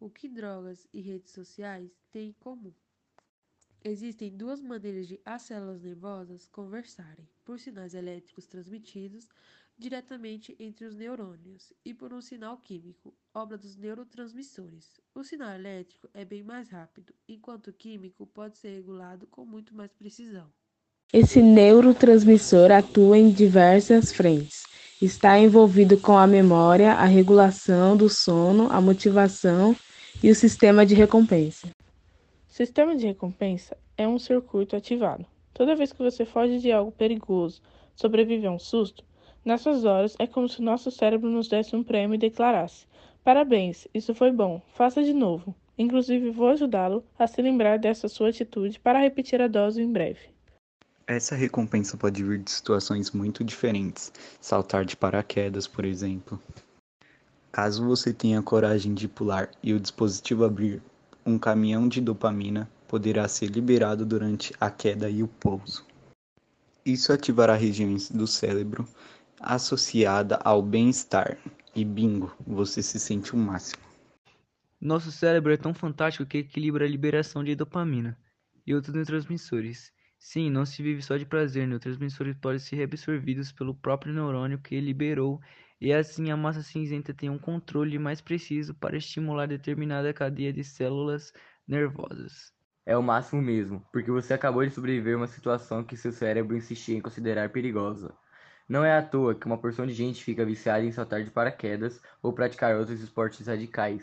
O que drogas e redes sociais têm em comum? Existem duas maneiras de as células nervosas conversarem: por sinais elétricos transmitidos diretamente entre os neurônios e por um sinal químico, obra dos neurotransmissores. O sinal elétrico é bem mais rápido, enquanto o químico pode ser regulado com muito mais precisão. Esse neurotransmissor atua em diversas frentes. Está envolvido com a memória, a regulação do sono, a motivação e o sistema de recompensa. Sistema de recompensa é um circuito ativado. Toda vez que você foge de algo perigoso, sobrevive a um susto, nessas horas é como se nosso cérebro nos desse um prêmio e declarasse: Parabéns, isso foi bom, faça de novo. Inclusive, vou ajudá-lo a se lembrar dessa sua atitude para repetir a dose em breve. Essa recompensa pode vir de situações muito diferentes, saltar de paraquedas, por exemplo. Caso você tenha coragem de pular e o dispositivo abrir um caminhão de dopamina poderá ser liberado durante a queda e o pouso. Isso ativará regiões do cérebro associada ao bem-estar e bingo, você se sente o máximo. Nosso cérebro é tão fantástico que equilibra a liberação de dopamina e outros neurotransmissores. Sim, não se vive só de prazer, neurotransmissores podem ser reabsorvidos pelo próprio neurônio que liberou e assim a massa cinzenta tem um controle mais preciso para estimular determinada cadeia de células nervosas. É o máximo mesmo, porque você acabou de sobreviver a uma situação que seu cérebro insistia em considerar perigosa. Não é à toa que uma porção de gente fica viciada em saltar de paraquedas ou praticar outros esportes radicais.